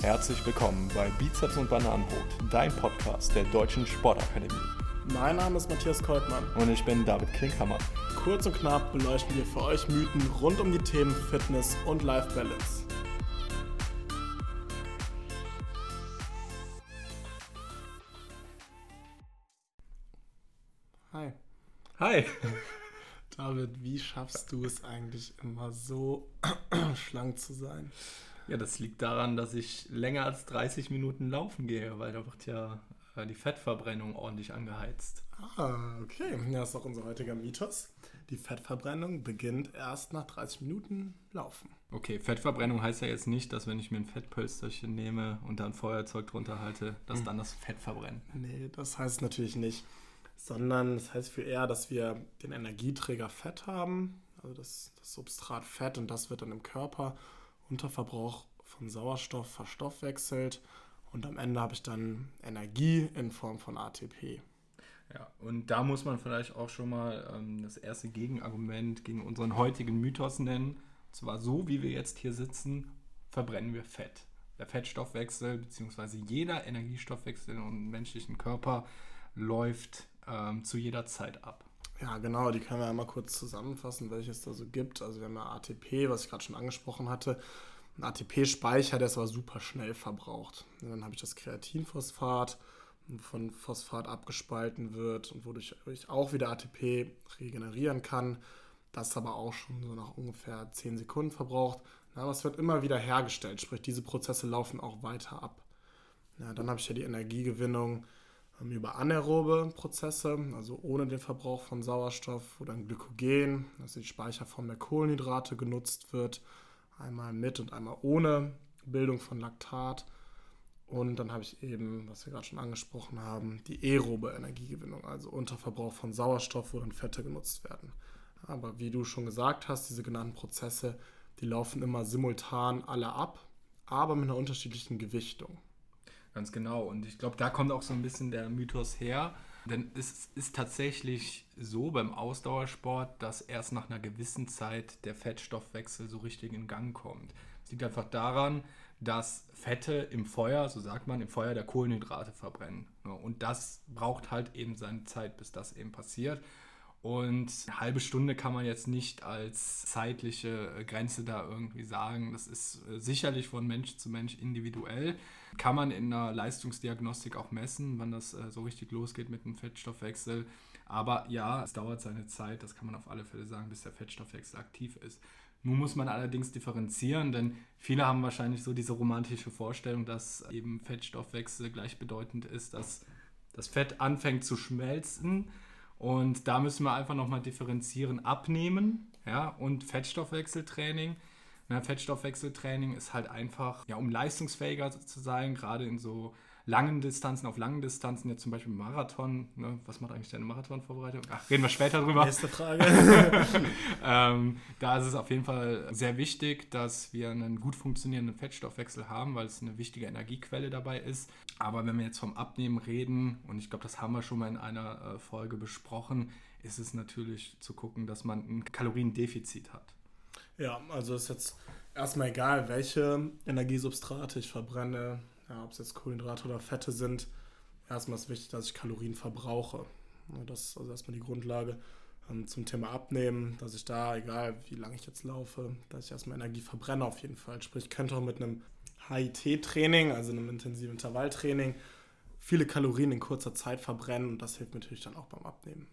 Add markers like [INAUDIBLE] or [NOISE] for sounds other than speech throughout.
Herzlich willkommen bei Bizeps und Bananenbrot, dein Podcast der Deutschen Sportakademie. Mein Name ist Matthias Koltmann. Und ich bin David Klinkhammer. Kurz und knapp beleuchten wir für euch Mythen rund um die Themen Fitness und Life Balance. Hi. Hi. David, wie schaffst du es eigentlich immer so [CLEARS THROAT] schlank zu sein? Ja, das liegt daran, dass ich länger als 30 Minuten laufen gehe, weil da wird ja äh, die Fettverbrennung ordentlich angeheizt. Ah, okay. Ja, das ist auch unser heutiger Mythos. Die Fettverbrennung beginnt erst nach 30 Minuten Laufen. Okay, Fettverbrennung heißt ja jetzt nicht, dass wenn ich mir ein Fettpölsterchen nehme und dann Feuerzeug drunter halte, dass hm. dann das Fett verbrennt. Nee, das heißt natürlich nicht. Sondern das heißt für eher, dass wir den Energieträger Fett haben, also das, das Substrat Fett und das wird dann im Körper unter Verbrauch von Sauerstoff verstoffwechselt und am Ende habe ich dann Energie in Form von ATP. Ja, und da muss man vielleicht auch schon mal ähm, das erste Gegenargument gegen unseren heutigen Mythos nennen. Und zwar so, wie wir jetzt hier sitzen, verbrennen wir Fett. Der Fettstoffwechsel bzw. jeder Energiestoffwechsel im menschlichen Körper läuft ähm, zu jeder Zeit ab. Ja, genau, die können wir einmal kurz zusammenfassen, welches da so gibt. Also wir haben ja ATP, was ich gerade schon angesprochen hatte. Ein ATP-Speicher, der ist aber super schnell verbraucht. Und dann habe ich das Kreatinphosphat, von Phosphat abgespalten wird und wodurch ich auch wieder ATP regenerieren kann. Das aber auch schon so nach ungefähr 10 Sekunden verbraucht. aber es wird immer wieder hergestellt, sprich diese Prozesse laufen auch weiter ab. Ja, dann habe ich ja die Energiegewinnung über anaerobe Prozesse, also ohne den Verbrauch von Sauerstoff, dann Glykogen, also die Speicherform der Kohlenhydrate genutzt wird, einmal mit und einmal ohne Bildung von Laktat. Und dann habe ich eben, was wir gerade schon angesprochen haben, die aerobe Energiegewinnung, also unter Verbrauch von Sauerstoff, wo dann Fette genutzt werden. Aber wie du schon gesagt hast, diese genannten Prozesse, die laufen immer simultan alle ab, aber mit einer unterschiedlichen Gewichtung. Ganz genau. Und ich glaube, da kommt auch so ein bisschen der Mythos her. Denn es ist tatsächlich so beim Ausdauersport, dass erst nach einer gewissen Zeit der Fettstoffwechsel so richtig in Gang kommt. Das liegt einfach daran, dass Fette im Feuer, so sagt man, im Feuer der Kohlenhydrate verbrennen. Und das braucht halt eben seine Zeit, bis das eben passiert. Und eine halbe Stunde kann man jetzt nicht als zeitliche Grenze da irgendwie sagen. Das ist äh, sicherlich von Mensch zu Mensch individuell. Kann man in einer Leistungsdiagnostik auch messen, wann das äh, so richtig losgeht mit dem Fettstoffwechsel. Aber ja, es dauert seine Zeit, das kann man auf alle Fälle sagen, bis der Fettstoffwechsel aktiv ist. Nun muss man allerdings differenzieren, denn viele haben wahrscheinlich so diese romantische Vorstellung, dass eben Fettstoffwechsel gleichbedeutend ist, dass das Fett anfängt zu schmelzen und da müssen wir einfach nochmal differenzieren, abnehmen ja, und Fettstoffwechseltraining. Na, Fettstoffwechseltraining ist halt einfach, ja, um leistungsfähiger zu sein, gerade in so langen Distanzen, auf langen Distanzen, jetzt zum Beispiel Marathon. Ne? Was macht eigentlich deine Marathonvorbereitung? Ach, reden wir später drüber. Nächste Frage. [LAUGHS] ähm, da ist es auf jeden Fall sehr wichtig, dass wir einen gut funktionierenden Fettstoffwechsel haben, weil es eine wichtige Energiequelle dabei ist. Aber wenn wir jetzt vom Abnehmen reden, und ich glaube, das haben wir schon mal in einer äh, Folge besprochen, ist es natürlich zu gucken, dass man ein Kaloriendefizit hat. Ja, also ist jetzt erstmal egal, welche Energiesubstrate ich verbrenne ja, ob es jetzt Kohlenhydrate oder Fette sind, erstmal ist wichtig, dass ich Kalorien verbrauche. Das ist also erstmal die Grundlage ähm, zum Thema Abnehmen, dass ich da, egal wie lange ich jetzt laufe, dass ich erstmal Energie verbrenne auf jeden Fall. Sprich, ich könnte auch mit einem HIT-Training, also einem intensiven Intervalltraining, viele Kalorien in kurzer Zeit verbrennen und das hilft natürlich dann auch beim Abnehmen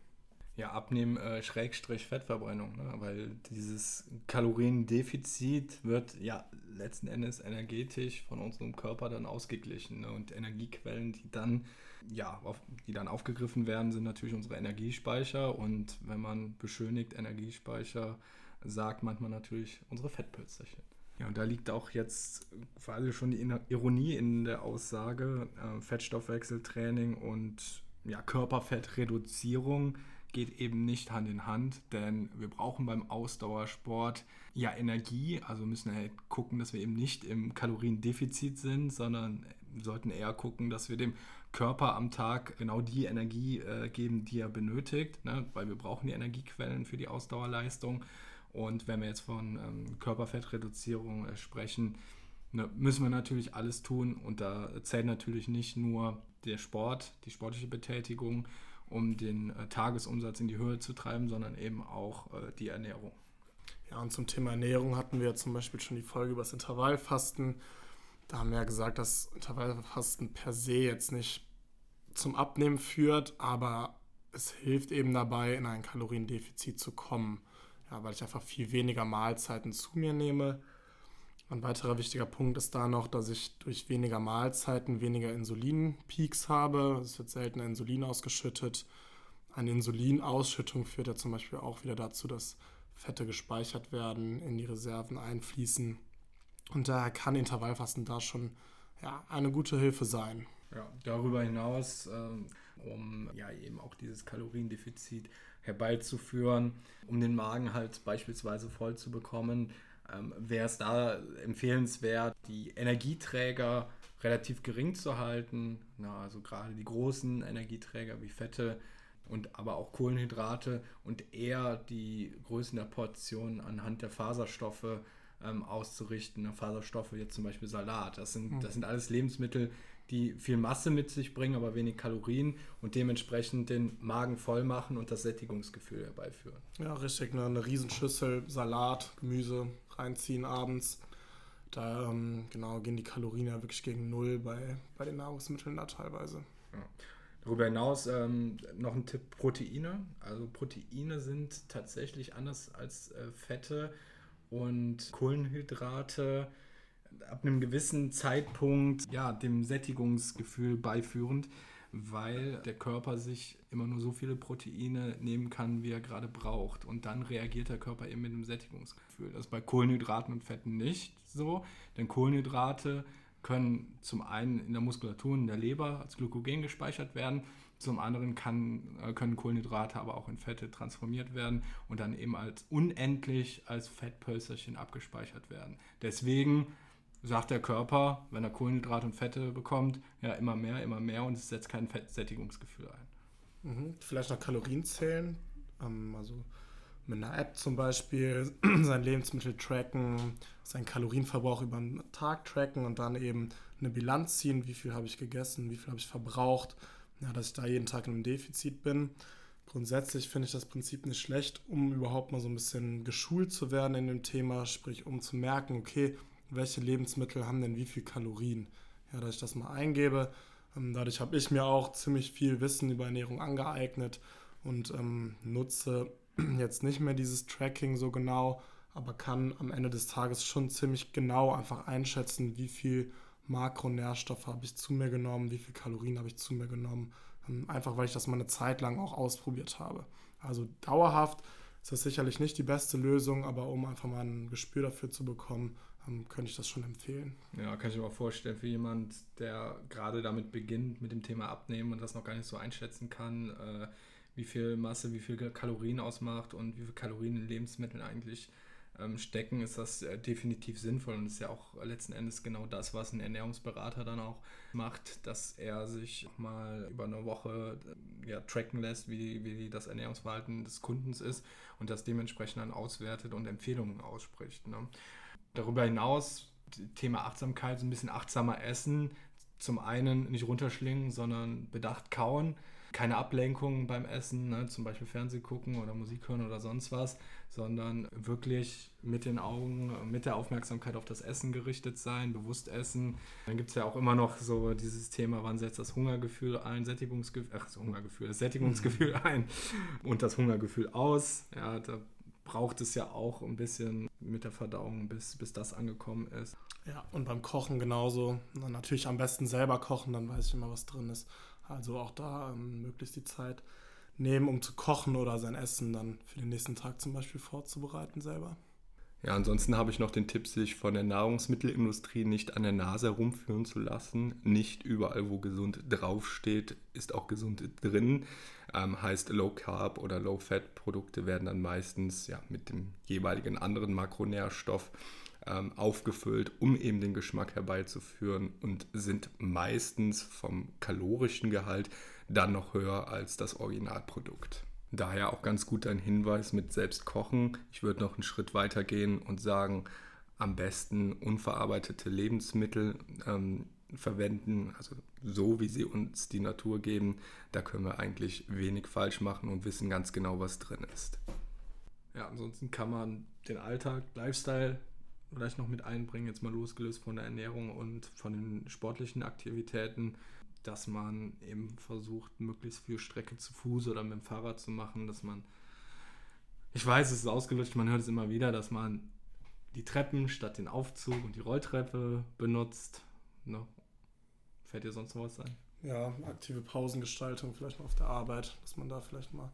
ja, Abnehmen äh, Schrägstrich Fettverbrennung, ne? weil dieses Kaloriendefizit wird ja letzten Endes energetisch von unserem Körper dann ausgeglichen ne? und Energiequellen, die dann ja, auf, die dann aufgegriffen werden, sind natürlich unsere Energiespeicher und wenn man beschönigt Energiespeicher sagt, meint man natürlich unsere Fettpölzerchen. Ja, und da liegt auch jetzt vor allem schon die Ironie in der Aussage, äh, Fettstoffwechseltraining und ja, Körperfettreduzierung geht eben nicht Hand in Hand, denn wir brauchen beim Ausdauersport ja Energie, also müssen halt gucken, dass wir eben nicht im Kaloriendefizit sind, sondern sollten eher gucken, dass wir dem Körper am Tag genau die Energie äh, geben, die er benötigt, ne? weil wir brauchen die Energiequellen für die Ausdauerleistung. Und wenn wir jetzt von ähm, Körperfettreduzierung äh, sprechen, Ne, müssen wir natürlich alles tun und da zählt natürlich nicht nur der Sport, die sportliche Betätigung, um den äh, Tagesumsatz in die Höhe zu treiben, sondern eben auch äh, die Ernährung. Ja, und zum Thema Ernährung hatten wir zum Beispiel schon die Folge über das Intervallfasten. Da haben wir ja gesagt, dass Intervallfasten per se jetzt nicht zum Abnehmen führt, aber es hilft eben dabei, in ein Kaloriendefizit zu kommen. Ja, weil ich einfach viel weniger Mahlzeiten zu mir nehme. Ein weiterer wichtiger Punkt ist da noch, dass ich durch weniger Mahlzeiten weniger Insulinpeaks habe. Es wird seltener Insulin ausgeschüttet. Eine Insulinausschüttung führt ja zum Beispiel auch wieder dazu, dass Fette gespeichert werden, in die Reserven einfließen. Und daher kann Intervallfasten da schon ja, eine gute Hilfe sein. Ja, darüber hinaus, ähm, um ja eben auch dieses Kaloriendefizit herbeizuführen, um den Magen halt beispielsweise voll zu bekommen, ähm, wäre es da empfehlenswert, die Energieträger relativ gering zu halten. Na, also gerade die großen Energieträger wie Fette und aber auch Kohlenhydrate und eher die Größen der Portionen anhand der Faserstoffe ähm, auszurichten. Faserstoffe jetzt zum Beispiel Salat. Das sind, mhm. das sind alles Lebensmittel, die viel Masse mit sich bringen, aber wenig Kalorien und dementsprechend den Magen voll machen und das Sättigungsgefühl herbeiführen. Ja, richtig. Ne? Eine Riesenschüssel Salat, Gemüse reinziehen abends. Da ähm, genau gehen die Kalorien ja wirklich gegen Null bei, bei den Nahrungsmitteln da teilweise. Ja. Darüber hinaus ähm, noch ein Tipp: Proteine. Also Proteine sind tatsächlich anders als äh, Fette und Kohlenhydrate ab einem gewissen Zeitpunkt ja dem Sättigungsgefühl beiführend, weil der Körper sich immer nur so viele Proteine nehmen kann, wie er gerade braucht. Und dann reagiert der Körper eben mit dem Sättigungsgefühl. Das ist bei Kohlenhydraten und Fetten nicht so, denn Kohlenhydrate können zum einen in der Muskulatur, in der Leber als Glykogen gespeichert werden, zum anderen kann, äh, können Kohlenhydrate aber auch in Fette transformiert werden und dann eben als unendlich als Fettpölzerchen abgespeichert werden. Deswegen sagt der Körper, wenn er Kohlenhydrate und Fette bekommt, ja immer mehr, immer mehr und es setzt kein Fettsättigungsgefühl ein. Mhm. Vielleicht noch Kalorien zählen, ähm, also mit einer App zum Beispiel [CLEARS THROAT] sein Lebensmittel tracken, seinen Kalorienverbrauch über einen Tag tracken und dann eben eine Bilanz ziehen, wie viel habe ich gegessen, wie viel habe ich verbraucht, ja, dass ich da jeden Tag in einem Defizit bin. Grundsätzlich finde ich das Prinzip nicht schlecht, um überhaupt mal so ein bisschen geschult zu werden in dem Thema, sprich um zu merken, okay, welche Lebensmittel haben denn wie viel Kalorien. Ja, dass ich das mal eingebe. Ähm, dadurch habe ich mir auch ziemlich viel Wissen über Ernährung angeeignet und ähm, nutze [CLEARS THROAT] jetzt nicht mehr dieses Tracking so genau, aber kann am Ende des Tages schon ziemlich genau einfach einschätzen, wie viel Makronährstoffe habe ich zu mir genommen, wie viel Kalorien habe ich zu mir genommen. Ähm, einfach weil ich das mal eine Zeit lang auch ausprobiert habe. Also dauerhaft ist das sicherlich nicht die beste Lösung, aber um einfach mal ein Gespür dafür zu bekommen, könnte ich das schon empfehlen. Ja, kann ich mir auch vorstellen, für jemand, der gerade damit beginnt, mit dem Thema Abnehmen und das noch gar nicht so einschätzen kann, äh, wie viel Masse, wie viel Kalorien ausmacht und wie viel Kalorien in Lebensmitteln eigentlich ähm, stecken, ist das äh, definitiv sinnvoll und ist ja auch letzten Endes genau das, was ein Ernährungsberater dann auch macht, dass er sich mal über eine Woche äh, ja, tracken lässt, wie, wie das Ernährungsverhalten des Kundens ist und das dementsprechend dann auswertet und Empfehlungen ausspricht. Ne? Darüber hinaus, Thema Achtsamkeit, so ein bisschen achtsamer essen. Zum einen nicht runterschlingen, sondern bedacht kauen keine Ablenkung beim Essen, ne? zum Beispiel Fernseh gucken oder Musik hören oder sonst was, sondern wirklich mit den Augen, mit der Aufmerksamkeit auf das Essen gerichtet sein, bewusst essen. Dann gibt es ja auch immer noch so dieses Thema, wann setzt das Hungergefühl ein, Sättigungsgefühl, ach, das Hungergefühl, das Sättigungsgefühl [LAUGHS] ein und das Hungergefühl aus. Ja, da braucht es ja auch ein bisschen mit der Verdauung, bis, bis das angekommen ist. Ja, und beim Kochen genauso. natürlich am besten selber kochen, dann weiß ich immer, was drin ist. Also auch da ähm, möglichst die Zeit nehmen, um zu kochen oder sein Essen dann für den nächsten Tag zum Beispiel vorzubereiten selber. Ja, ansonsten habe ich noch den Tipp, sich von der Nahrungsmittelindustrie nicht an der Nase herumführen zu lassen. Nicht überall, wo gesund draufsteht, ist auch gesund drin. Ähm, heißt Low Carb oder Low Fat Produkte werden dann meistens ja, mit dem jeweiligen anderen Makronährstoff ähm, aufgefüllt, um eben den Geschmack herbeizuführen und sind meistens vom kalorischen Gehalt dann noch höher als das Originalprodukt. Daher auch ganz gut ein Hinweis mit Selbstkochen. Ich würde noch einen Schritt weiter gehen und sagen, am besten unverarbeitete Lebensmittel ähm, verwenden, also so wie sie uns die Natur geben. Da können wir eigentlich wenig falsch machen und wissen ganz genau, was drin ist. Ja, ansonsten kann man den Alltag, Lifestyle vielleicht noch mit einbringen, jetzt mal losgelöst von der Ernährung und von den sportlichen Aktivitäten, dass man eben versucht, möglichst viel Strecke zu Fuß oder mit dem Fahrrad zu machen, dass man, ich weiß, es ist ausgelutscht, man hört es immer wieder, dass man die Treppen statt den Aufzug und die Rolltreppe benutzt. Ne? Fällt dir sonst noch was ein? Ja, aktive Pausengestaltung vielleicht mal auf der Arbeit, dass man da vielleicht mal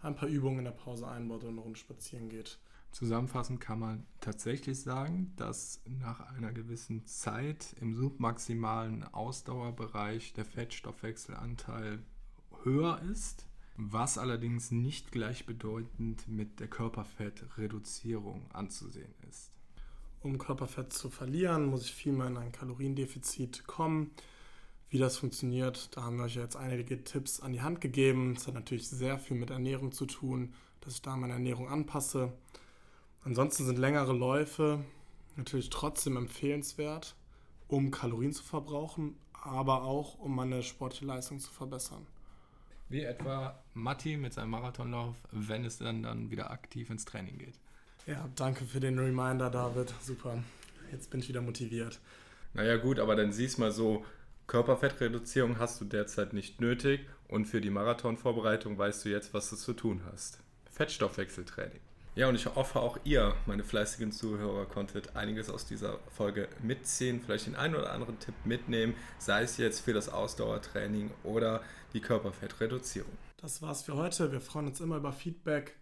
ein paar Übungen in der Pause einbaut und eine Runde spazieren geht. Zusammenfassend kann man tatsächlich sagen, dass nach einer gewissen Zeit im submaximalen Ausdauerbereich der Fettstoffwechselanteil höher ist, was allerdings nicht gleichbedeutend mit der Körperfettreduzierung anzusehen ist. Um Körperfett zu verlieren, muss ich vielmehr in ein Kaloriendefizit kommen. Wie das funktioniert, da haben wir euch jetzt einige Tipps an die Hand gegeben. Es hat natürlich sehr viel mit Ernährung zu tun, dass ich da meine Ernährung anpasse. Ansonsten sind längere Läufe natürlich trotzdem empfehlenswert, um Kalorien zu verbrauchen, aber auch um meine sportliche Leistung zu verbessern. Wie etwa Matti mit seinem Marathonlauf, wenn es dann, dann wieder aktiv ins Training geht. Ja, danke für den Reminder, David. Super. Jetzt bin ich wieder motiviert. Naja, gut, aber dann siehst mal so, Körperfettreduzierung hast du derzeit nicht nötig und für die Marathonvorbereitung weißt du jetzt, was du zu tun hast. Fettstoffwechseltraining. Ja, und ich hoffe auch ihr, meine fleißigen Zuhörer, konntet einiges aus dieser Folge mitziehen, vielleicht den einen oder anderen Tipp mitnehmen, sei es jetzt für das Ausdauertraining oder die Körperfettreduzierung. Das war's für heute. Wir freuen uns immer über Feedback.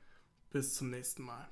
Bis zum nächsten Mal.